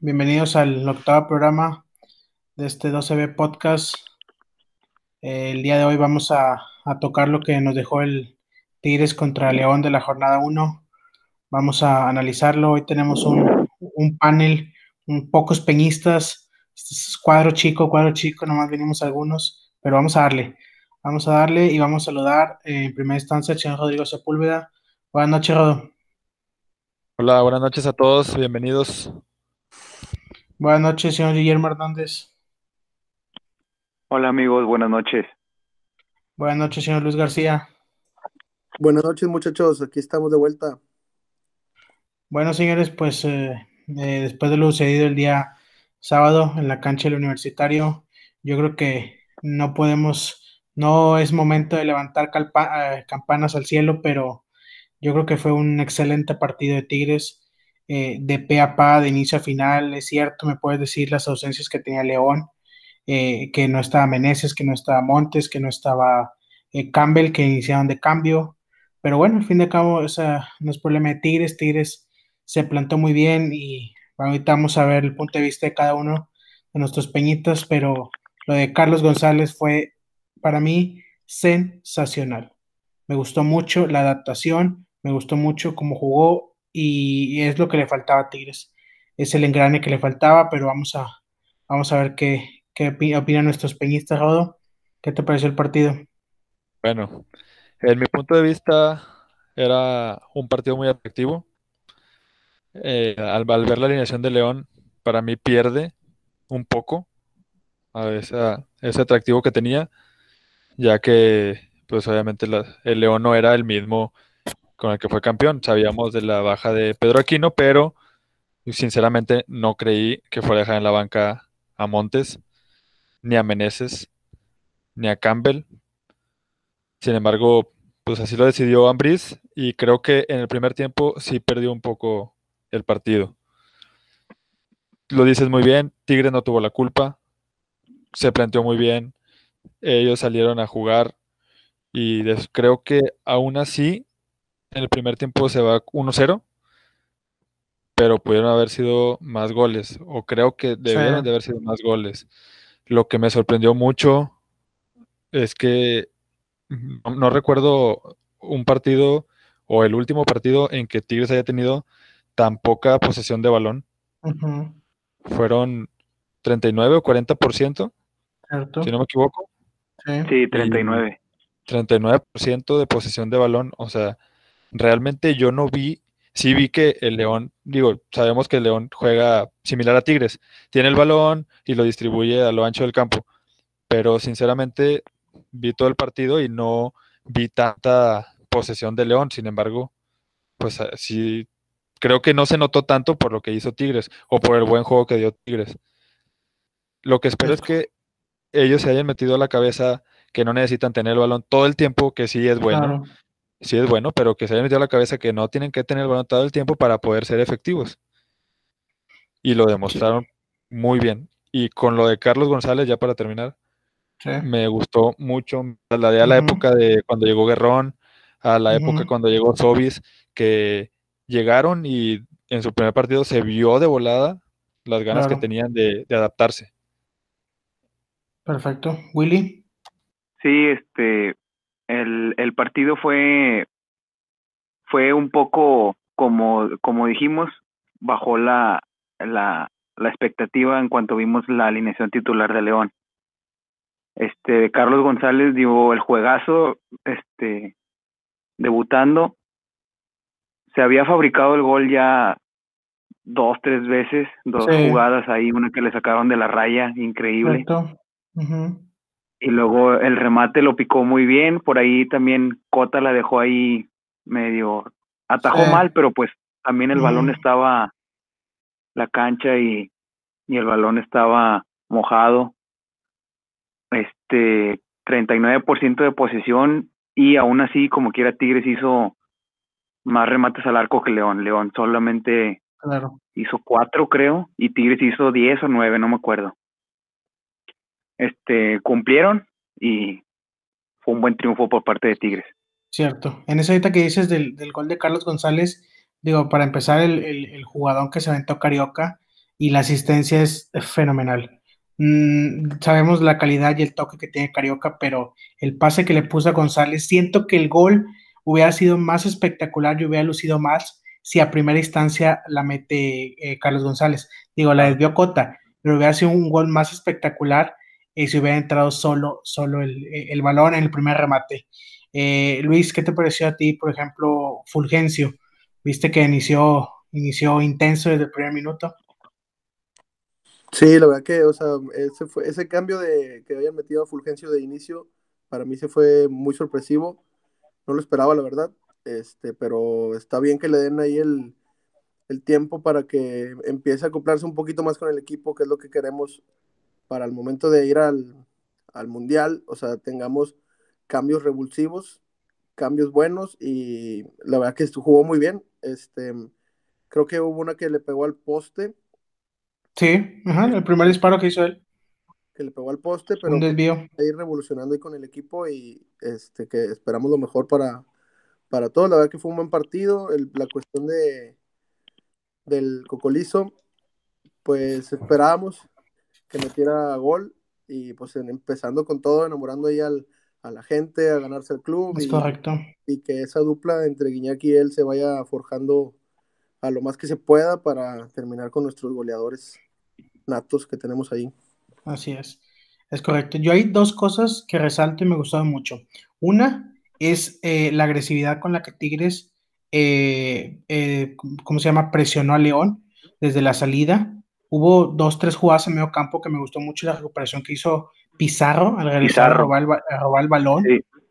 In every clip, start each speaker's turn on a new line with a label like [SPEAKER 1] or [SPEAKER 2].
[SPEAKER 1] Bienvenidos al octavo programa de este 12B Podcast. Eh, el día de hoy vamos a, tocar lo que nos dejó el Tigres contra León de la jornada 1. Vamos a analizarlo. Hoy tenemos un, panel, un pocos peñistas, cuadro chico, cuadro chico, nomás venimos algunos, pero vamos a darle. Vamos a darle y vamos a saludar en primera instancia al señor Rodrigo Sepúlveda. Buenas noches, Rodo.
[SPEAKER 2] Hola, buenas noches a todos, bienvenidos.
[SPEAKER 1] Buenas noches, señor Guillermo Hernández.
[SPEAKER 3] Hola amigos, buenas noches.
[SPEAKER 1] Buenas noches, señor Luis García.
[SPEAKER 4] Buenas noches, muchachos, aquí estamos de vuelta.
[SPEAKER 1] Bueno, señores, pues eh, eh, después de lo sucedido el día sábado en la cancha del universitario, yo creo que no podemos, no es momento de levantar eh, campanas al cielo, pero yo creo que fue un excelente partido de Tigres, eh, de pe a pa, de inicio a final. Es cierto, me puedes decir las ausencias que tenía León, eh, que no estaba Meneses, que no estaba Montes, que no estaba eh, Campbell, que iniciaron de cambio. Pero bueno, al fin de cabo, esa no es problema de Tigres. Tigres se plantó muy bien y vamos a ver el punto de vista de cada uno de nuestros peñitos, pero lo de Carlos González fue para mí sensacional. Me gustó mucho la adaptación, me gustó mucho cómo jugó y es lo que le faltaba a Tigres. Es el engrane que le faltaba, pero vamos a, vamos a ver qué, qué opinan nuestros peñistas, Rodo. ¿Qué te pareció el partido?
[SPEAKER 2] Bueno, en mi punto de vista era un partido muy atractivo. Eh, al, ver la alineación de León, para mí pierde un poco a ese atractivo que tenía, ya que pues obviamente el León no era el mismo con el que fue campeón. Sabíamos de la baja de Pedro Aquino, pero sinceramente no creí que fuera a dejar en la banca a Montes, ni a Meneses, ni a Campbell. Sin embargo, pues así lo decidió Ambris y creo que en el primer tiempo sí perdió un poco el partido. Lo dices muy bien, Tigre no tuvo la culpa, se planteó muy bien, ellos salieron a jugar y creo que aún así en el primer tiempo se va 1-0, pero pudieron haber sido más goles, o creo que debieron de haber sido más goles. Lo que me sorprendió mucho es que no, recuerdo un partido o el último partido en que Tigres haya tenido tan poca posesión de balón. Fueron 39 o 40%, si no me equivoco.
[SPEAKER 3] Sí, 39.
[SPEAKER 2] 39% de posesión de balón, o sea, realmente yo no vi, sí vi que el León, digo, sabemos que el León juega similar a Tigres, tiene el balón y lo distribuye a lo ancho del campo, pero sinceramente vi todo el partido y no vi tanta posesión de León, sin embargo, pues ah, sí, creo que no se notó tanto por lo que hizo Tigres o por el buen juego que dio Tigres. Lo que espero es que ellos se hayan metido a la cabeza que no necesitan tener el balón todo el tiempo, que sí es bueno, sí es bueno, pero que se haya metido a la cabeza que no tienen que tener el balón todo el tiempo para poder ser efectivos. Y lo demostraron muy bien. Y con lo de Carlos González, ya para terminar, me gustó mucho. La de a la época de cuando llegó Guerrón, a la época cuando llegó Sobis, que llegaron y en su primer partido se vio de volada las ganas que tenían de, de adaptarse.
[SPEAKER 1] Perfecto. Willy.
[SPEAKER 3] Sí, este, el, el partido fue, fue un poco como, como dijimos, bajó la, la, la expectativa en cuanto vimos la alineación titular de León. Este, Carlos González dio el juegazo, este, debutando. Se había fabricado el gol ya dos, tres veces, dos jugadas ahí, una que le sacaron de la raya, increíble. Y luego el remate lo picó muy bien, por ahí también Cota la dejó ahí medio, atajó mal, pero pues también el balón estaba, la cancha y, y el balón estaba mojado. Este, 39% de posesión y aún así, como quiera, Tigres hizo más remates al arco que León. León solamente hizo cuatro, creo, y Tigres hizo diez o nueve, no me acuerdo este, cumplieron y fue un buen triunfo por parte de Tigres.
[SPEAKER 1] Cierto. En esa ahorita que dices del, gol de Carlos González, digo, para empezar, el, el, jugador que se aventó Carioca, y la asistencia es fenomenal. Mm, sabemos la calidad y el toque que tiene Carioca, pero el pase que le puso a González, siento que el gol hubiera sido más espectacular y hubiera lucido más si a primera instancia la mete eh, Carlos González. Digo, la desvió Cota, pero hubiera sido un gol más espectacular eh, si hubiera entrado solo, solo el, el balón en el primer remate. Eh, Luis, ¿qué te pareció a ti, por ejemplo, Fulgencio? ¿Viste que inició, inició intenso desde el primer minuto?
[SPEAKER 4] Sí, la verdad que, o sea, ese, fue, ese cambio de que habían metido a Fulgencio de inicio, para mí se fue muy sorpresivo. No lo esperaba, la verdad. Este, pero está bien que le den ahí el, el tiempo para que empiece a acoplarse un poquito más con el equipo, que es lo que queremos para el momento de ir al, al mundial. O sea, tengamos cambios revulsivos, cambios buenos y la verdad que jugó muy bien. Este, creo que hubo una que le pegó al poste
[SPEAKER 1] Sí, ajá, el primer disparo que hizo él.
[SPEAKER 4] Que le pegó al poste, pero
[SPEAKER 1] un desvío.
[SPEAKER 4] ir revolucionando ahí con el equipo y este que esperamos lo mejor para, para todos. La verdad que fue un buen partido. la cuestión de del Cocolizo, pues esperábamos que metiera gol y pues empezando con todo, enamorando ahí al, a la gente, a ganarse el club.
[SPEAKER 1] Es correcto.
[SPEAKER 4] Y que esa dupla entre Guiñac y él se vaya forjando a lo más que se pueda para terminar con nuestros goleadores natos que tenemos ahí.
[SPEAKER 1] Así es, es correcto. Yo hay dos cosas que resalto y me gustaron mucho. Una es eh, la agresividad con la que Tigres, eh, eh, ¿cómo se llama? Presionó a León desde la salida. Hubo dos, tres jugadas en medio campo que me gustó mucho la recuperación que hizo Pizarro al regresar a robar, el, balón.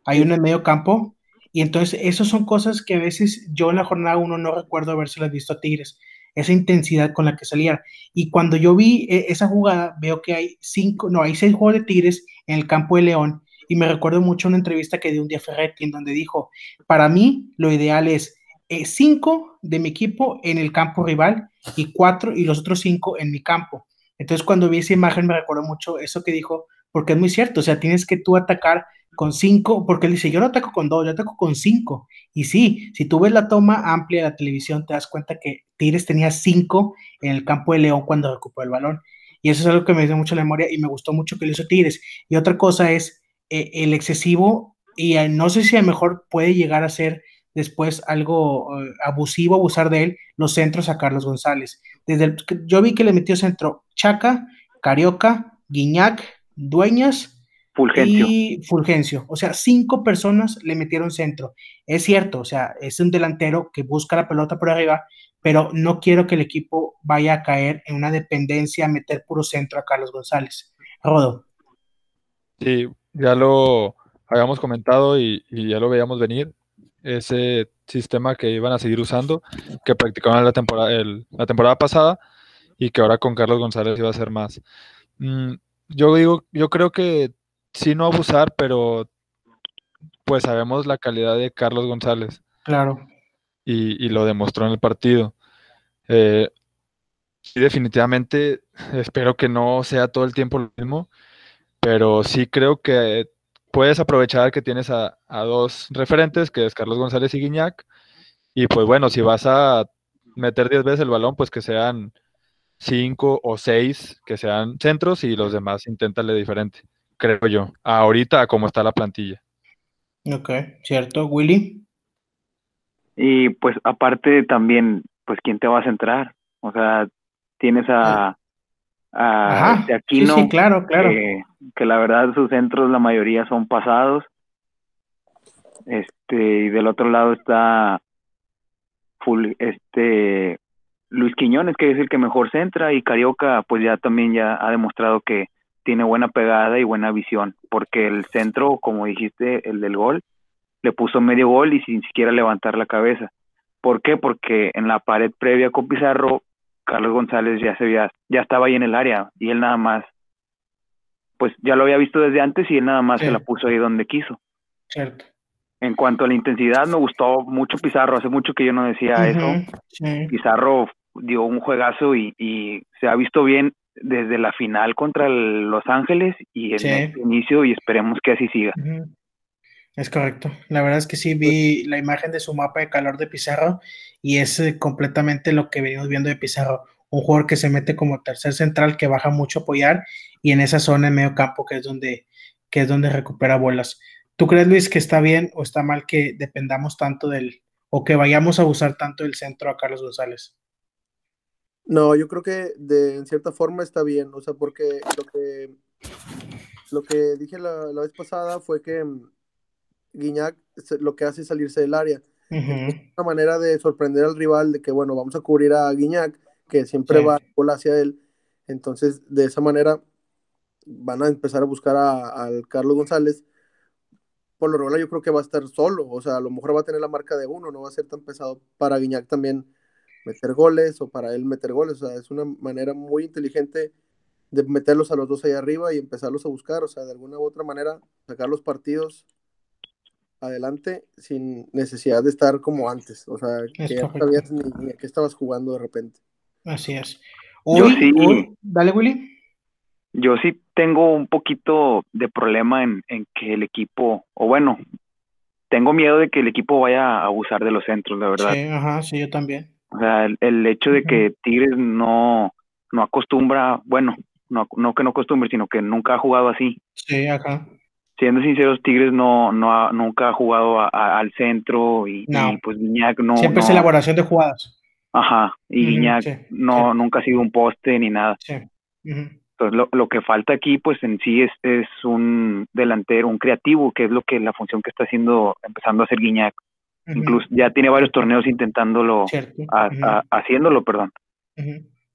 [SPEAKER 1] Hay uno en medio campo. Y entonces, esas son cosas que a veces yo en la jornada uno no recuerdo haberse visto a Tigres esa intensidad con la que salían. Y cuando yo vi eh, esa jugada, veo que hay cinco, no, hay seis juegos de Tigres en el campo de León. Y me recuerdo mucho una entrevista que dio un día Ferretti en donde dijo, para mí lo ideal es eh, cinco de mi equipo en el campo rival y cuatro y los otros cinco en mi campo. Entonces cuando vi esa imagen me recuerdo mucho eso que dijo, porque es muy cierto, o sea, tienes que tú atacar con cinco, porque él dice, yo no ataco con dos, yo ataco con cinco. Y sí, si tú ves la toma amplia de la televisión, te das cuenta que Tigres tenía cinco en el campo de León cuando recuperó el balón. Y eso es algo que me dio mucha memoria y me gustó mucho que lo hizo Tigres. Y otra cosa es eh, el excesivo, y eh, no sé si a lo mejor puede llegar a ser después algo eh, abusivo, abusar de él, los centros a Carlos González. Desde yo vi que le metió centro Chaca, Carioca, Guiñac, Dueñas,
[SPEAKER 3] Fulgencio.
[SPEAKER 1] Y Fulgencio. O sea, cinco personas le metieron centro. Es cierto, o sea, es un delantero que busca la pelota por arriba, pero no quiero que el equipo vaya a caer en una dependencia a meter puro centro a Carlos González. Rodo.
[SPEAKER 2] Sí, ya lo habíamos comentado y, ya lo veíamos venir. Ese sistema que iban a seguir usando, que practicaban la temporada, la temporada pasada y que ahora con Carlos González iba a ser más. Mm, yo digo, yo creo que sí no abusar, pero pues sabemos la calidad de Carlos González.
[SPEAKER 1] Claro.
[SPEAKER 2] Y, lo demostró en el partido. Eh, sí, definitivamente espero que no sea todo el tiempo lo mismo, pero sí creo que puedes aprovechar que tienes a, a dos referentes, que es Carlos González y Guiñac, y pues bueno, si vas a meter 10 veces el balón, pues que sean cinco o seis que sean centros y los demás inténtale diferente creo yo, ahorita como está la plantilla.
[SPEAKER 1] Ok, cierto. Willy.
[SPEAKER 3] Y pues aparte también, pues quién te va a centrar. O sea, tienes a, a este Aquino,
[SPEAKER 1] sí, claro, claro.
[SPEAKER 3] Que, la verdad sus centros la mayoría son pasados. Este, y del otro lado está full, este Luis Quiñones, que es el que mejor centra, y Carioca, pues ya también ya ha demostrado que, tiene buena pegada y buena visión, porque el centro, como dijiste, el del gol, le puso medio gol y sin siquiera levantar la cabeza. ¿Por qué? Porque en la pared previa con Pizarro, Carlos González ya se veía, ya estaba ahí en el área y él nada más, pues ya lo había visto desde antes y él nada más se la puso ahí donde quiso.
[SPEAKER 1] Cierto.
[SPEAKER 3] En cuanto a la intensidad, me gustó mucho Pizarro, hace mucho que yo no decía eso. Pizarro dio un juegazo y, y se ha visto bien desde la final contra Los Ángeles y el este inicio y esperemos que así siga.
[SPEAKER 1] Es correcto. La verdad es que sí vi la imagen de su mapa de calor de Pizarro y es eh, completamente lo que venimos viendo de Pizarro. un jugador que se mete como tercer central, que baja mucho a apoyar, y en esa zona en medio campo, que es donde, que es donde recupera bolas. ¿Tú crees, Luis, que está bien o está mal que dependamos tanto del, o que vayamos a usar tanto el centro a Carlos González?
[SPEAKER 4] No, yo creo que de en cierta forma está bien, o sea, porque lo que, lo que dije la, la vez pasada fue que mm, Guiñac lo que hace es salirse del área. una manera de sorprender al rival de que, bueno, vamos a cubrir a Guiñac, que siempre va a hacia él. Entonces, de esa manera, van a empezar a buscar al Carlos González. Por lo regular, yo creo que va a estar solo. O sea, a lo mejor va a tener la marca de uno, no va a ser tan pesado para Guiñac también meter goles o para él meter goles. O sea, es una manera muy inteligente de meterlos a los dos ahí arriba y empezarlos a buscar. O sea, de alguna u otra manera, sacar los partidos adelante sin necesidad de estar como antes. O sea, que ya sabías ni, a qué estabas jugando de repente.
[SPEAKER 1] Así es. Hoy, sí, dale, Willy.
[SPEAKER 3] Yo sí tengo un poquito de problema en, que el equipo, o bueno, tengo miedo de que el equipo vaya a abusar de los centros, la verdad.
[SPEAKER 1] Sí, ajá, sí, yo también.
[SPEAKER 3] O sea, el, hecho de que Tigres no, no acostumbra, bueno, no, no que no acostumbre, sino que nunca ha jugado así.
[SPEAKER 1] Sí, ajá
[SPEAKER 3] siendo sinceros, Tigres no, no nunca ha jugado al centro y, pues Guiñac no.
[SPEAKER 1] Siempre es elaboración de jugadas.
[SPEAKER 3] Ajá, y Guiñac no, nunca ha sido un poste ni nada. Sí. Entonces, lo, que falta aquí, pues en sí es, es un delantero, un creativo, que es lo que la función que está haciendo, empezando a hacer Guiñac. Incluso ya tiene varios torneos intentándolo, haciéndolo, perdón.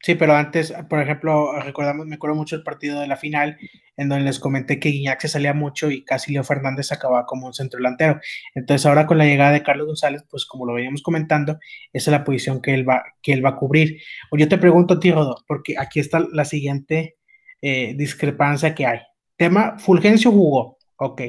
[SPEAKER 1] Sí, pero antes, por ejemplo, recordamos, me acuerdo mucho el partido de la final, en donde les comenté que Guiñac se salía mucho y casi Leo Fernández acababa como un centro delantero. Entonces, ahora con la llegada de Carlos González, pues como lo veníamos comentando, esa es la posición que él va, que él va a cubrir. O yo te pregunto a ti, Rodo, porque aquí está la siguiente eh, discrepancia que hay. Tema, Fulgencio jugó, ok.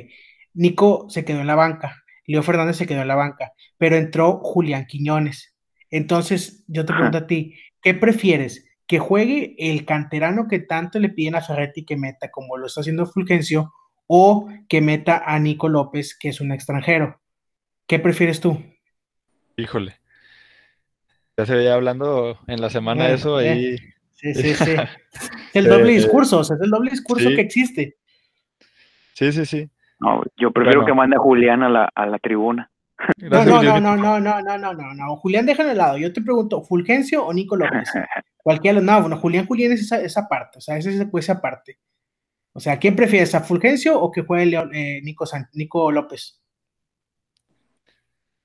[SPEAKER 1] Nico se quedó en la banca, Leo Fernández se quedó en la banca, pero entró Julián Quiñones. Entonces, yo te pregunto a ti, ¿Qué prefieres? ¿Que juegue el canterano que tanto le piden a Ferretti que meta, como lo está haciendo Fulgencio, o que meta a Nico López, que es un extranjero? ¿Qué prefieres tú?
[SPEAKER 2] Híjole. Ya se veía hablando en la semana eso ahí.
[SPEAKER 1] Sí, sí, sí. el doble eh, discurso, o sea, es el doble discurso que existe.
[SPEAKER 2] Sí, sí, sí.
[SPEAKER 3] No, yo prefiero que mande a Julián a la, a la tribuna.
[SPEAKER 1] No, no, no, no, no, no, no, no, no, no. Julián, déjalo al lado. Yo te pregunto, ¿Fulgencio o Nico López? Cualquiera, no, bueno, Julián, Julián es esa, esa parte, o sea, esa es esa parte. O sea, ¿quién prefieres, a Fulgencio o que juegue eh, Nico, Nico López?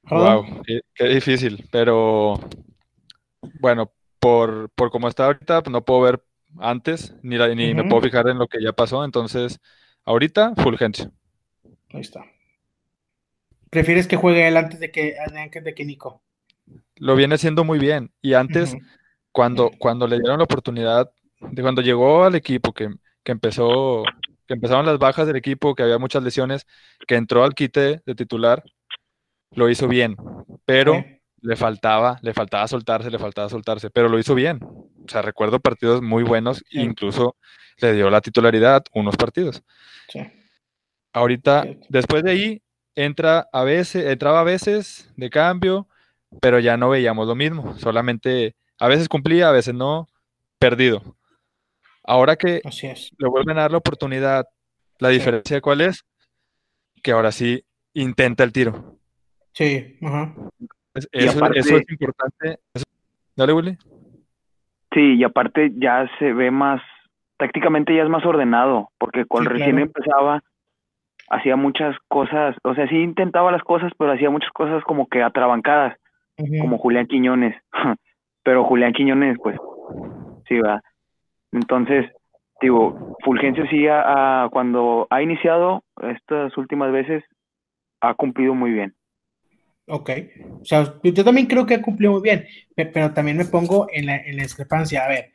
[SPEAKER 2] Wow, qué, difícil, pero bueno, por, por como está ahorita, pues no puedo ver antes, ni, ni me puedo fijar en lo que ya pasó, entonces, ahorita, Fulgencio.
[SPEAKER 1] Ahí está. ¿Prefieres que juegue él antes de que, antes de que Nico?
[SPEAKER 2] Lo viene haciendo muy bien. Y antes, cuando, cuando le dieron la oportunidad, de cuando llegó al equipo, que, empezó, que empezaron las bajas del equipo, que había muchas lesiones, que entró al quite de titular, lo hizo bien. Pero le faltaba, le faltaba soltarse, le faltaba soltarse, pero lo hizo bien. O sea, recuerdo partidos muy buenos, incluso le dio la titularidad unos partidos. Sí. Ahorita, después de ahí, entra a veces, entraba a veces de cambio, pero ya no veíamos lo mismo. Solamente a veces cumplía, a veces no, perdido. Ahora que le vuelven a dar la oportunidad, la diferencia cuál es, que ahora sí intenta el tiro.
[SPEAKER 1] Sí, ajá.
[SPEAKER 2] Eso, es importante. Dale, Willy.
[SPEAKER 3] Sí, y aparte ya se ve más, tácticamente ya es más ordenado, porque cuando recién empezaba, hacía muchas cosas, o sea, sí intentaba las cosas, pero hacía muchas cosas como que atrabancadas, como Julián Quiñones. pero Julián Quiñones, pues, sí, va. Entonces, digo, Fulgencio sí, cuando ha iniciado estas últimas veces, ha cumplido muy bien.
[SPEAKER 1] Ok, o sea, yo también creo que ha cumplido muy bien, pero también me pongo en la, en la discrepancia. A ver,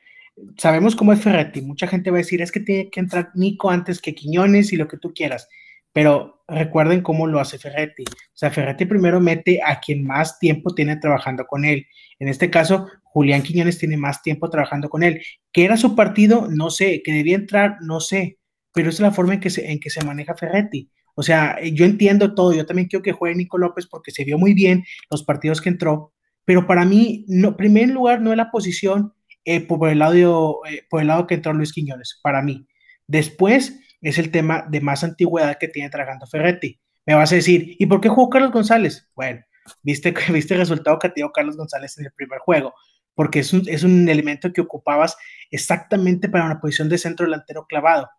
[SPEAKER 1] sabemos cómo es Ferretti, mucha gente va a decir, es que tiene que entrar Nico antes que Quiñones y lo que tú quieras. Pero recuerden cómo lo hace Ferretti. O sea, Ferretti primero mete a quien más tiempo tiene trabajando con él. En este caso, Julián Quiñones tiene más tiempo trabajando con él. ¿Qué era su partido? No sé. ¿Que debía entrar? No sé. Pero es la forma en que se, en que se maneja Ferretti. O sea, yo entiendo todo. Yo también quiero que juegue Nico López porque se vio muy bien los partidos que entró. Pero para mí, no, primer lugar, no es la posición eh, por, el lado, eh, por el lado que entró Luis Quiñones, para mí. Después es el tema de más antigüedad que tiene Trajando Ferretti. Me vas a decir, ¿y por qué jugó Carlos González? Bueno, viste, viste el resultado que dio Carlos González en el primer juego, porque es un, es un elemento que ocupabas exactamente para una posición de centro delantero clavado.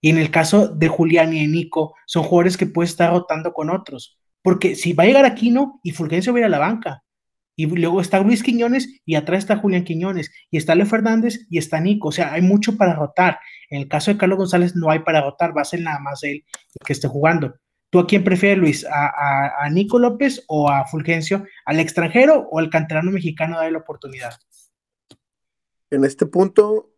[SPEAKER 1] Y en el caso de Julián y de Nico, son jugadores que puede estar rotando con otros. Porque si va a llegar Aquino y Fulgencio va a ir a la banca. Y luego está Luis Quiñones y atrás está Julián Quiñones. Y está Leo Fernández y está Nico. O sea, hay mucho para rotar. En el caso de Carlos González no hay para rotar. Va a ser nada más él que esté jugando. ¿Tú a quién prefieres, Luis? ¿A, Nico López o a Fulgencio? ¿Al extranjero o al canterano mexicano darle la oportunidad?
[SPEAKER 4] En este punto,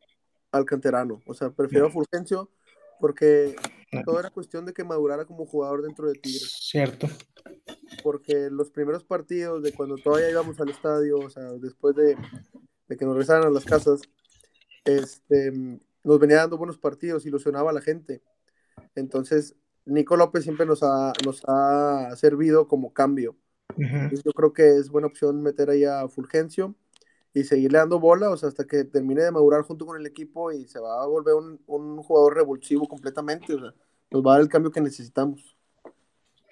[SPEAKER 4] al canterano. O sea, prefiero a Fulgencio porque todo era cuestión de que madurara como jugador dentro de Tigres.
[SPEAKER 1] Cierto.
[SPEAKER 4] Porque los primeros partidos de cuando todavía íbamos al estadio, o sea, después de, que nos regresaran a las casas, este, nos venía dando buenos partidos, ilusionaba a la gente. Entonces, Nico López siempre nos ha, nos ha servido como cambio. yo creo que es buena opción meter ahí a Fulgencio y seguirle dando bola, o sea, hasta que termine de madurar junto con el equipo y se va a volver un, un jugador revulsivo completamente, o sea, nos va a dar el cambio que necesitamos.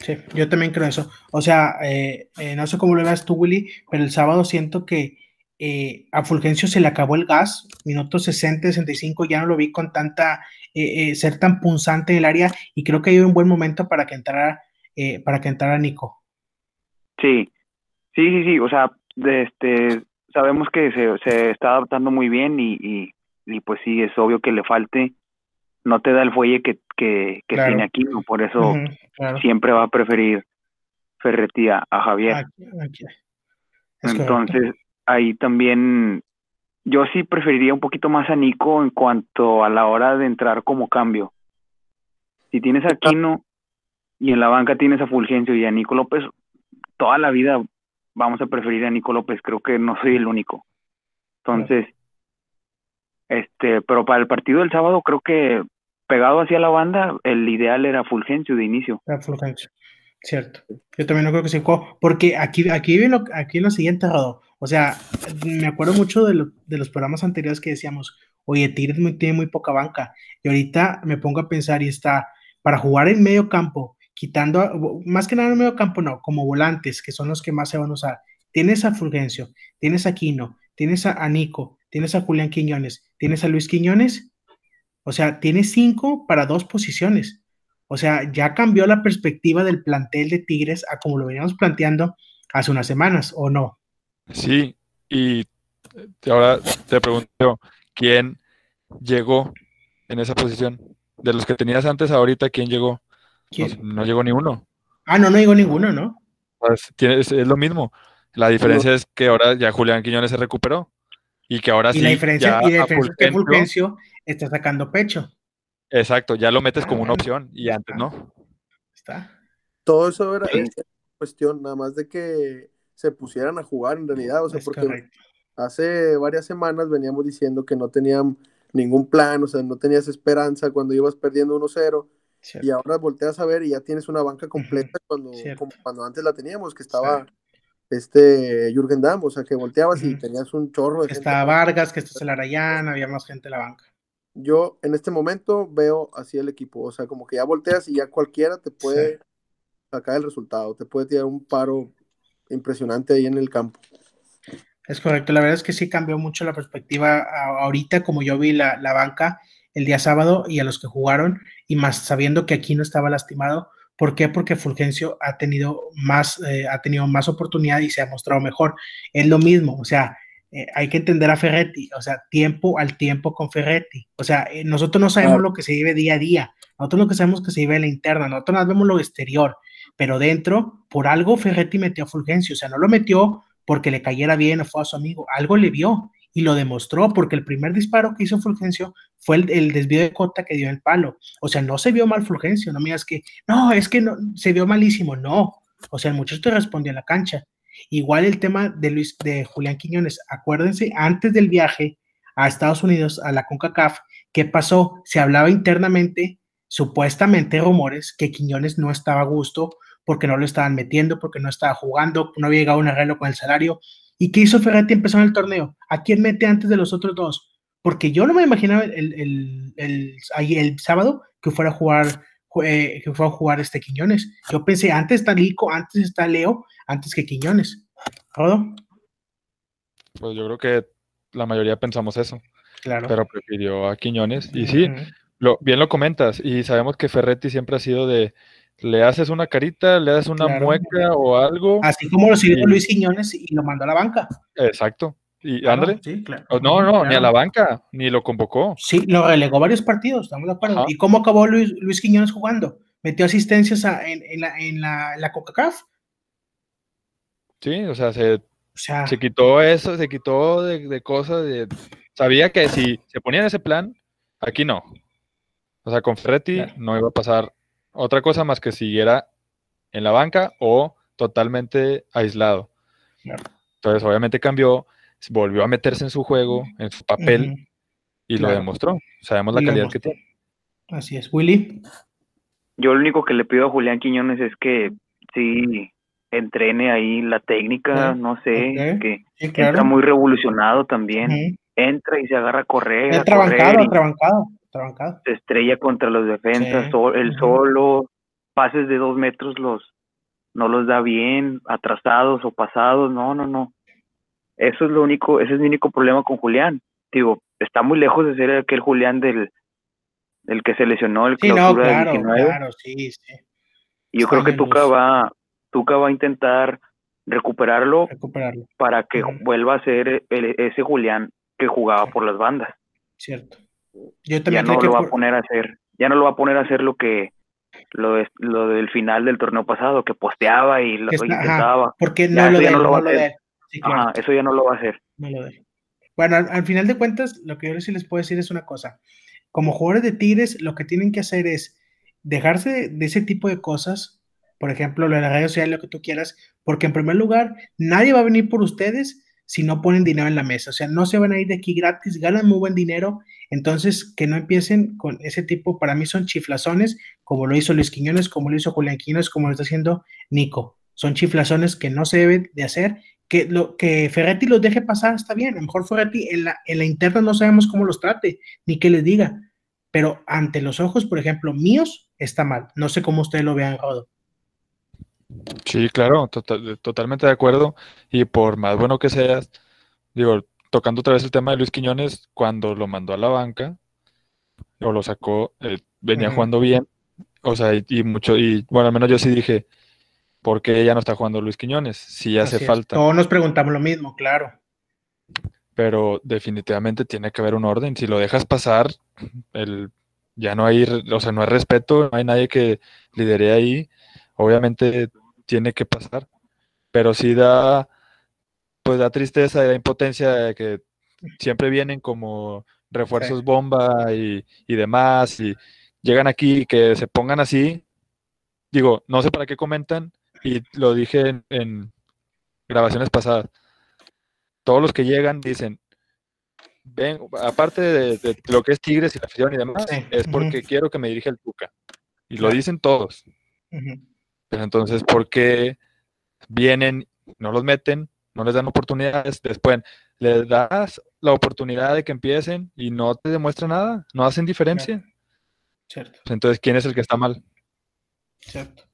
[SPEAKER 1] Sí, yo también creo eso. O sea, eh, eh, no sé cómo lo veas tú, Willy, pero el sábado siento que eh, a Fulgencio se le acabó el gas, minutos 60, 65, ya no lo vi con tanta, ser tan punzante en el área y creo que hay un buen momento para que entrara, para que entrara Nico.
[SPEAKER 3] Sí, sí, sí, sí, o sea, de este, sabemos que se, se está adaptando muy bien y, y, pues sí, es obvio que le falte, no te da el fuelle que, que, tiene aquí, por eso siempre va a preferir Ferretti a, Javier. Entonces, ahí también yo sí preferiría un poquito más a Nico en cuanto a la hora de entrar como cambio. Si tienes a Quino y en la banca tienes a Fulgencio y a Nico López, toda la vida vamos a preferir a Nico López, creo que no soy el único. Entonces, este, pero para el partido del sábado creo que pegado hacia la banda, el ideal era Fulgencio de inicio.
[SPEAKER 1] Era Fulgencio, cierto. Yo también no creo que se porque aquí, aquí, lo, aquí lo siguiente, Rodo. O sea, me acuerdo mucho de, de los programas anteriores que decíamos, oye, Tigres tiene muy poca banca. Y ahorita me pongo a pensar y está, para jugar en medio campo, quitando, más que nada en medio campo, no, como volantes, que son los que más se van a usar. Tienes a Fulgencio, tienes a Quino, tienes a, Nico, tienes a Julián Quiñones, tienes a Luis Quiñones. O sea, tienes cinco para dos posiciones. O sea, ya cambió la perspectiva del plantel de Tigres a como lo veníamos planteando hace unas semanas, ¿o no?
[SPEAKER 2] Sí, y ahora te pregunto, ¿quién llegó en esa posición? De los que tenías antes, ahorita, ¿quién llegó? No, llegó ni uno.
[SPEAKER 1] Ah, no, no llegó ninguno, ¿no?
[SPEAKER 2] Pues, es, lo mismo. La diferencia es que ahora ya Julián Quiñones se recuperó y que ahora
[SPEAKER 1] y
[SPEAKER 2] sí.
[SPEAKER 1] La diferencia, y la diferencia es que Fulgencio está sacando pecho.
[SPEAKER 2] Exacto, ya lo metes como una opción y antes no.
[SPEAKER 1] Está.
[SPEAKER 4] Todo eso era, cuestión nada más de que se pusieran a jugar en realidad, o sea, porque hace varias semanas veníamos diciendo que no tenían ningún plan, o sea, no tenías esperanza cuando ibas perdiendo 1-0 y ahora volteas a ver y ya tienes una banca completa cuando, cuando antes la teníamos, que estaba este Jürgen Damm, o sea, que volteabas y tenías un chorro de
[SPEAKER 1] que Estaba Vargas, que esto es el Arayán, había más gente en la banca.
[SPEAKER 4] Yo en este momento veo así el equipo, o sea, como que ya volteas y ya cualquiera te puede sacar el resultado, te puede tirar un paro impresionante ahí en el campo.
[SPEAKER 1] Es correcto, la verdad es que sí cambió mucho la perspectiva ahorita, como yo vi la, la banca, el día sábado y a los que jugaron, y más sabiendo que aquí no estaba lastimado. ¿Por qué? Porque Fulgencio ha tenido más, eh, ha tenido más oportunidad y se ha mostrado mejor. Es lo mismo, o sea, eh, hay que entender a Ferretti, o sea, tiempo al tiempo con Ferretti. O sea, eh, nosotros no sabemos lo que se vive día a día, nosotros lo que sabemos que se vive en la interna, nosotros no vemos lo exterior, pero dentro, por algo Ferretti metió a Fulgencio, o sea, no lo metió porque le cayera bien o fue a su amigo, algo le vio y lo demostró porque el primer disparo que hizo Fulgencio fue el, desvío de cota que dio el palo. O sea, no se vio mal Fulgencio, no me digas que, no, es que no, se vio malísimo, no. O sea, el muchacho te respondió en la cancha. Igual el tema de Luis, de Julián Quiñones, acuérdense, antes del viaje a Estados Unidos, a la CONCACAF, ¿qué pasó? Se hablaba internamente, supuestamente rumores, que Quiñones no estaba a gusto porque no lo estaban metiendo, porque no estaba jugando, no había llegado a un arreglo con el salario ¿Y qué hizo Ferretti empezó en el torneo? ¿A quién mete antes de los otros dos? Porque yo no me imaginaba el, el, el, el sábado que fuera a jugar que fue a jugar este Quiñones. Yo pensé, antes está Lico, antes está Leo, antes que Quiñones. ¿Todo?
[SPEAKER 2] Pues yo creo que la mayoría pensamos eso.
[SPEAKER 1] Claro.
[SPEAKER 2] Pero prefirió a Quiñones. Y sí, lo, bien lo comentas. Y sabemos que Ferretti siempre ha sido de le haces una carita, le haces una mueca o algo.
[SPEAKER 1] Así como lo siguió Luis Quiñones y lo mandó a la banca.
[SPEAKER 2] Exacto. ¿Y André? Sí, claro. No, no, ni a la banca, ni lo convocó.
[SPEAKER 1] Sí, lo relegó varios partidos, estamos de acuerdo. ¿Y cómo acabó Luis, Luis Quiñones jugando? ¿Metió asistencias en, en, la, en, la, la CONCACAF?
[SPEAKER 2] Sí, o sea, se, se quitó eso, se quitó de, cosas, de, sabía que si se ponía en ese plan, aquí no. O sea, con Ferretti no iba a pasar otra cosa más que siguiera en la banca o totalmente aislado. Entonces, obviamente cambió volvió a meterse en su juego, en su papel, y lo demostró. Sabemos la calidad que tiene.
[SPEAKER 1] Así es. Willy.
[SPEAKER 3] Yo lo único que le pido a Julián Quiñones es que sí entrene ahí la técnica, no sé, que entra muy revolucionado también. Entra y se agarra a correr.
[SPEAKER 1] A correr
[SPEAKER 3] Se estrella contra los defensas, el solo, pases de dos metros los no los da bien, atrasados o pasados, no, no, no. Eso es lo único, ese es mi único problema con Julián. Digo, está muy lejos de ser aquel Julián del, del que se lesionó el clausura sí, no, claro, Claro, sí, sí. Y yo creo que Tuca va, Tuca va a intentar recuperarlo,
[SPEAKER 1] recuperarlo.
[SPEAKER 3] para que vuelva a ser ese Julián que jugaba por las bandas.
[SPEAKER 1] Cierto.
[SPEAKER 3] Yo también ya no lo va a poner a hacer, ya no lo va a poner a hacer lo que lo, lo del final del torneo pasado, que posteaba y lo intentaba.
[SPEAKER 1] porque no lo,
[SPEAKER 3] no lo va a hacer eso ya no lo va a hacer.
[SPEAKER 1] Bueno, al, final de cuentas, lo que yo sí les puedo decir es una cosa. Como jugadores de Tigres, lo que tienen que hacer es dejarse de, ese tipo de cosas, por ejemplo, lo de la radio social, lo que tú quieras, porque en primer lugar, nadie va a venir por ustedes si no ponen dinero en la mesa. O sea, no se van a ir de aquí gratis, ganan muy buen dinero. Entonces, que no empiecen con ese tipo, para mí son chiflazones, como lo hizo Luis Quiñones, como lo hizo Julián Quiñones, como lo está haciendo Nico. Son chiflazones que no se deben de hacer que, lo, que Ferretti los deje pasar está bien. A lo mejor Ferretti en la, en la interna no sabemos cómo los trate, ni qué les diga. Pero ante los ojos, por ejemplo, míos, está mal. No sé cómo ustedes lo vean, Rodo.
[SPEAKER 2] Sí, claro, tota-, totalmente de acuerdo. Y por más bueno que seas, digo, tocando otra vez el tema de Luis Quiñones, cuando lo mandó a la banca, o lo sacó, eh, venía jugando bien, o sea, y, mucho, y bueno, al menos yo sí dije, ¿por qué ya no está jugando Luis Quiñones? Si hace falta.
[SPEAKER 1] Todos nos preguntamos lo mismo, claro.
[SPEAKER 2] Pero definitivamente tiene que haber un orden. Si lo dejas pasar, el, ya no hay, o sea, no hay respeto, no hay nadie que lidere ahí. Obviamente tiene que pasar. Pero sí da, pues da tristeza y da impotencia de que siempre vienen como refuerzos bomba y, y demás, y llegan aquí y que se pongan así. Digo, no sé para qué comentan, y lo dije en, grabaciones pasadas, todos los que llegan dicen, ven, aparte de, lo que es Tigres y la afición y demás, es porque quiero que me dirija el Tuca. Y lo dicen todos. Pero entonces, ¿por qué vienen, no los meten, no les dan oportunidades? Después, les das la oportunidad de que empiecen y no te demuestran nada, no hacen diferencia.
[SPEAKER 1] Cierto.
[SPEAKER 2] Entonces, ¿quién es el que está mal?
[SPEAKER 1] Cierto.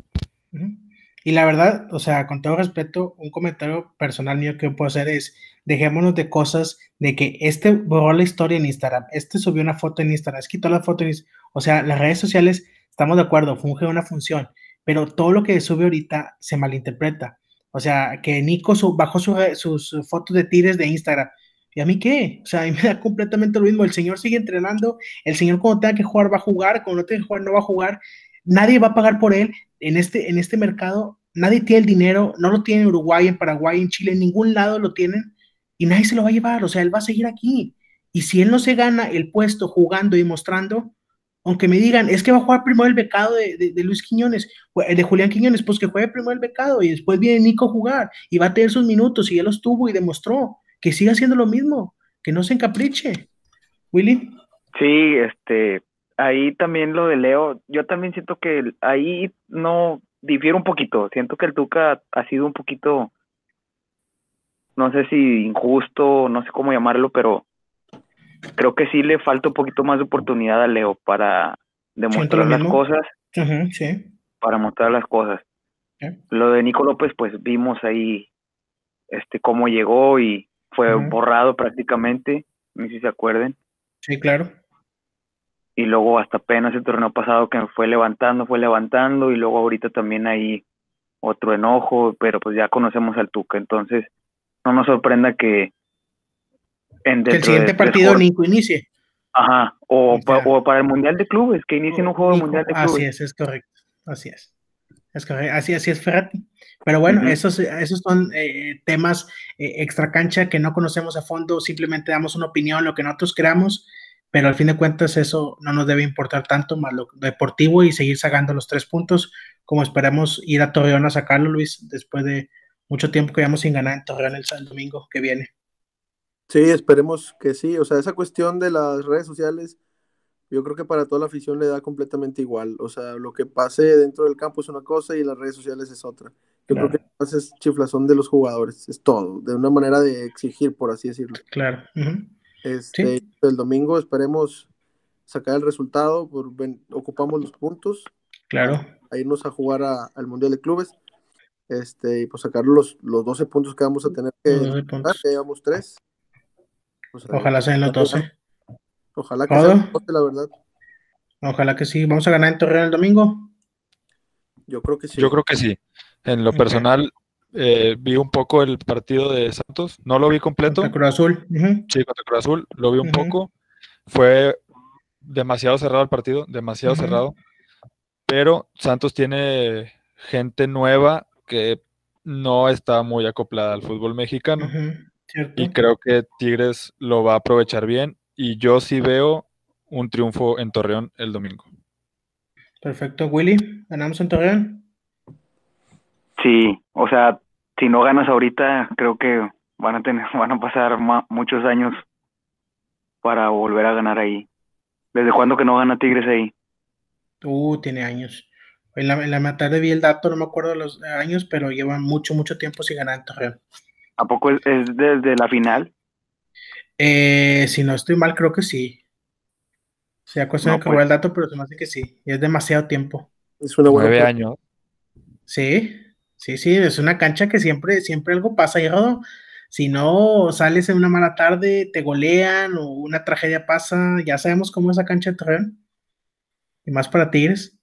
[SPEAKER 1] Y la verdad, o sea, con todo respeto, un comentario personal mío que puedo hacer es, dejémonos de cosas de que este borró la historia en Instagram, este subió una foto en Instagram, es quitó la foto en Instagram. O sea, las redes sociales, estamos de acuerdo, funge una función, pero todo lo que sube ahorita se malinterpreta. O sea, que Nico bajó sus fotos de tires de Instagram. ¿Y a mí qué? O sea, a mí me da completamente lo mismo. El señor sigue entrenando, el señor cuando tenga que jugar va a jugar, cuando no tenga que jugar no va a jugar. Nadie va a pagar por él en este, en este mercado nadie tiene el dinero, no lo tiene en Uruguay, en Paraguay, en Chile, en ningún lado lo tienen y nadie se lo va a llevar, o sea, él va a seguir aquí. Y si él no se gana el puesto jugando y mostrando, aunque me digan, es que va a jugar primero el becado de, Luis Quiñones, de Julián Quiñones, pues que juegue primero el becado y después viene Nico a jugar y va a tener sus minutos y él los tuvo y demostró que siga haciendo lo mismo, que no se encapriche. Willy.
[SPEAKER 3] Sí, este, ahí también lo de Leo, yo también siento que ahí no, difiere un poquito. Siento que el Tuca ha sido un poquito no sé si injusto, no sé cómo llamarlo, pero creo que sí le falta un poquito más de oportunidad a Leo para demostrar las cosas.
[SPEAKER 1] sí.
[SPEAKER 3] Para mostrar las cosas. Lo de Nico López, pues vimos ahí este cómo llegó y fue borrado prácticamente, no sé si se acuerden.
[SPEAKER 1] Sí, claro.
[SPEAKER 3] Y luego hasta apenas el torneo pasado que fue levantando, fue levantando y luego ahorita también hay otro enojo, pero pues ya conocemos al Tuca, entonces no nos sorprenda que
[SPEAKER 1] en que el siguiente partido Nico inicie.
[SPEAKER 3] Ajá, o, o, para el Mundial de Clubes, que inicien un juego de Mundial de Clubes.
[SPEAKER 1] Así es, es correcto, así es. es correcto. Así, así es Ferrati. Pero bueno, esos, esos son eh, temas eh, extra cancha que no conocemos a fondo, simplemente damos una opinión, lo que nosotros creamos, pero al fin de cuentas eso no nos debe importar tanto, más lo deportivo y seguir sacando los tres puntos, como esperamos ir a Torreón a sacarlo, Luis, después de mucho tiempo que vamos sin ganar en Torreón el, el domingo que viene.
[SPEAKER 4] Sí, esperemos que sí. O sea, esa cuestión de las redes sociales, yo creo que para toda la afición le da completamente igual. O sea, lo que pase dentro del campo es una cosa y las redes sociales es otra. Yo creo que es chiflazón de los jugadores, es todo, de una manera de exigir, por así decirlo.
[SPEAKER 1] Claro.
[SPEAKER 4] Este, El domingo esperemos sacar el resultado, por, ocupamos los puntos.
[SPEAKER 1] Claro.
[SPEAKER 4] A, irnos a jugar al Mundial de Clubes. Este, y pues sacar los, los 12 puntos que vamos a tener que, que llevamos 3
[SPEAKER 1] pues, Ojalá sean los 12.
[SPEAKER 4] Ojalá que sean los 12, la verdad.
[SPEAKER 1] Ojalá que sí. ¿Vamos a ganar en Torreón el domingo?
[SPEAKER 4] Yo creo que sí.
[SPEAKER 2] Yo creo que sí. En lo personal, eh, vi un poco el partido de Santos. No lo vi completo.
[SPEAKER 1] Contra Cruz Azul.
[SPEAKER 2] Sí, contra Cruz Azul. Lo vi un poco. Fue demasiado cerrado el partido, demasiado cerrado. Pero Santos tiene gente nueva que no está muy acoplada al fútbol mexicano. Y creo que Tigres lo va a aprovechar bien. Y yo sí veo un triunfo en Torreón el domingo.
[SPEAKER 1] Perfecto, Willy, ¿ganamos en Torreón?
[SPEAKER 3] Sí, o sea, si no ganas ahorita, creo que van a tener, van a pasar muchos años para volver a ganar ahí. ¿Desde cuándo que no gana Tigres ahí?
[SPEAKER 1] Uh, tiene años. En la, en la tarde vi el dato, no me acuerdo los años, pero lleva mucho, mucho tiempo sin ganar en Torreón.
[SPEAKER 3] ¿A poco es, desde la final?
[SPEAKER 1] Eh, si no estoy mal, creo que sí. sea cuestión de que pues. el dato, pero se me hace que sí. Y es demasiado tiempo.
[SPEAKER 2] Es una buena. Nueve años.
[SPEAKER 1] Sí, sí, sí. Es una cancha que siempre, siempre algo pasa. Y si no sales en una mala tarde, te golean o una tragedia pasa. Ya sabemos cómo es esa cancha de Torreón. Y más para Tigres.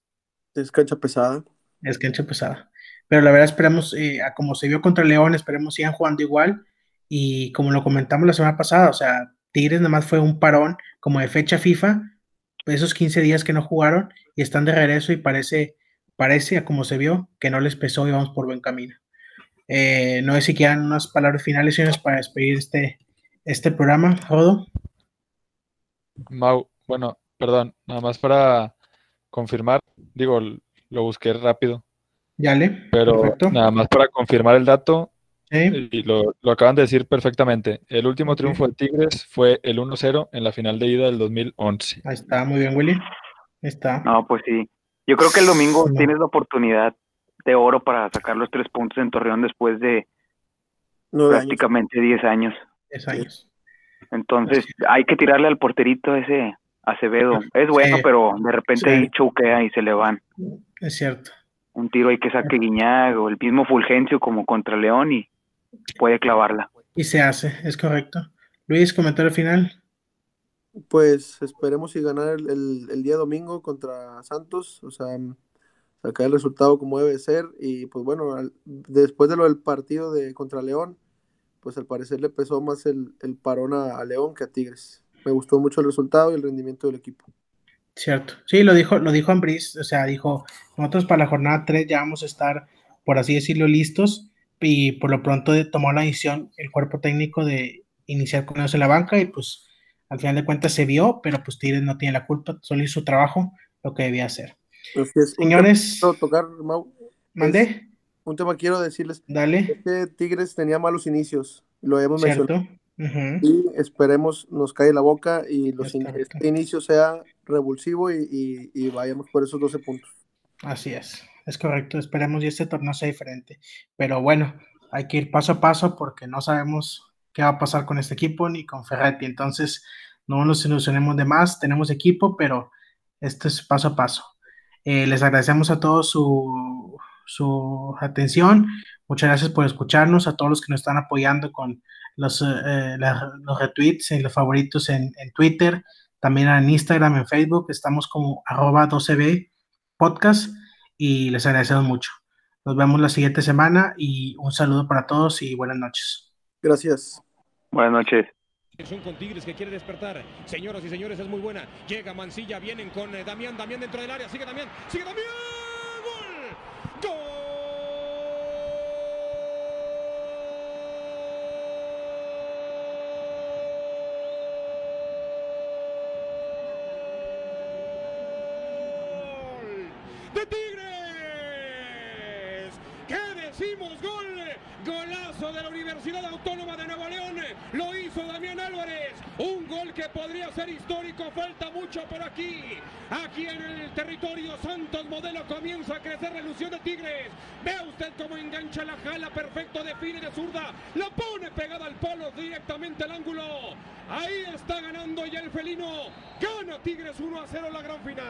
[SPEAKER 4] Es cancha pesada.
[SPEAKER 1] Es cancha pesada pero la verdad esperamos, eh, como se vio contra León, esperemos sigan jugando igual y como lo comentamos la semana pasada, o sea, Tigres nada más fue un parón como de fecha FIFA, esos 15 días que no jugaron y están de regreso y parece, parece a como se vio que no les pesó y vamos por buen camino. Eh, no sé si quieran unas palabras finales señores, para despedir este, este programa, Rodo.
[SPEAKER 2] Mau, bueno, perdón, nada más para confirmar, digo, lo busqué rápido.
[SPEAKER 1] Yale.
[SPEAKER 2] Pero nada más para confirmar el dato, y lo, acaban de decir perfectamente. El último triunfo de Tigres fue el 1-0 en la final de ida del 2011.
[SPEAKER 1] Ahí está, muy bien, Willy. Ahí está.
[SPEAKER 3] No, pues sí. Yo creo que el domingo tienes la oportunidad de oro para sacar los tres puntos en Torreón después de prácticamente 10 años.
[SPEAKER 1] 10 años.
[SPEAKER 3] Entonces, hay que tirarle al porterito ese Acevedo. Es bueno, pero de repente ahí choquea y se le van.
[SPEAKER 1] Es cierto
[SPEAKER 3] un tiro ahí que saque Guiñag o el mismo Fulgencio como contra León y puede clavarla.
[SPEAKER 1] Y se hace, es correcto. Luis, comentario final.
[SPEAKER 4] Pues esperemos y ganar el, día domingo contra Santos, o sea, sacar el resultado como debe ser y pues bueno, después de lo del partido de contra León, pues al parecer le pesó más el, parón a León que a Tigres. Me gustó mucho el resultado y el rendimiento del equipo.
[SPEAKER 1] Cierto. Sí, lo dijo, lo dijo Ambris, o sea, dijo, nosotros para la jornada 3 ya vamos a estar, por así decirlo, listos y por lo pronto tomó la decisión el cuerpo técnico de iniciar con ellos en la banca y pues al final de cuentas se vio, pero pues Tigres no tiene la culpa, solo hizo su trabajo, lo que debía hacer. Señores,
[SPEAKER 4] tocar,
[SPEAKER 1] ¿Mandé?
[SPEAKER 4] Un tema quiero decirles.
[SPEAKER 1] Dale.
[SPEAKER 4] Es que Tigres tenía malos inicios, lo hemos mencionado. Y esperemos nos cae la boca y los este inicio sea revulsivo y, vayamos por esos 12 puntos.
[SPEAKER 1] Así es, es correcto. Esperemos y este torneo sea diferente. Pero bueno, hay que ir paso a paso porque no sabemos qué va a pasar con este equipo ni con Ferretti. Entonces, no nos ilusionemos de más, tenemos equipo, pero esto es paso a paso. Eh, les agradecemos a todos su, su, atención. Muchas gracias por escucharnos, a todos los que nos están apoyando con los, eh, los retweets y los favoritos en, en, Twitter, también en Instagram, en Facebook. Estamos como arroba 12B podcast y les agradecemos mucho. Nos vemos la siguiente semana y un saludo para todos y buenas noches.
[SPEAKER 4] Gracias.
[SPEAKER 3] Buenas noches.
[SPEAKER 5] Son con Tigres que quiere despertar. Señoras y señores, es muy buena. Llega Mancilla, vienen con eh, Damián, Damián dentro del área. Sigue Damián, sigue Damián. ¡Gol! ¡Gol! ¡De Tigres! ¿Qué decimos? ¡Gol! Golazo de la Universidad Autónoma de Nuevo León. Lo hizo Damián Álvarez. Un gol que podría ser histórico. Falta mucho por aquí. Aquí en el territorio Santos Modelo comienza a crecer la ilusión de Tigres. Vea usted cómo engancha la jala. Perfecto. Define de zurda. La pone pegada al polo directamente al ángulo. Ahí está ganando ya el felino. Gana Tigres 1 a 0 la gran final.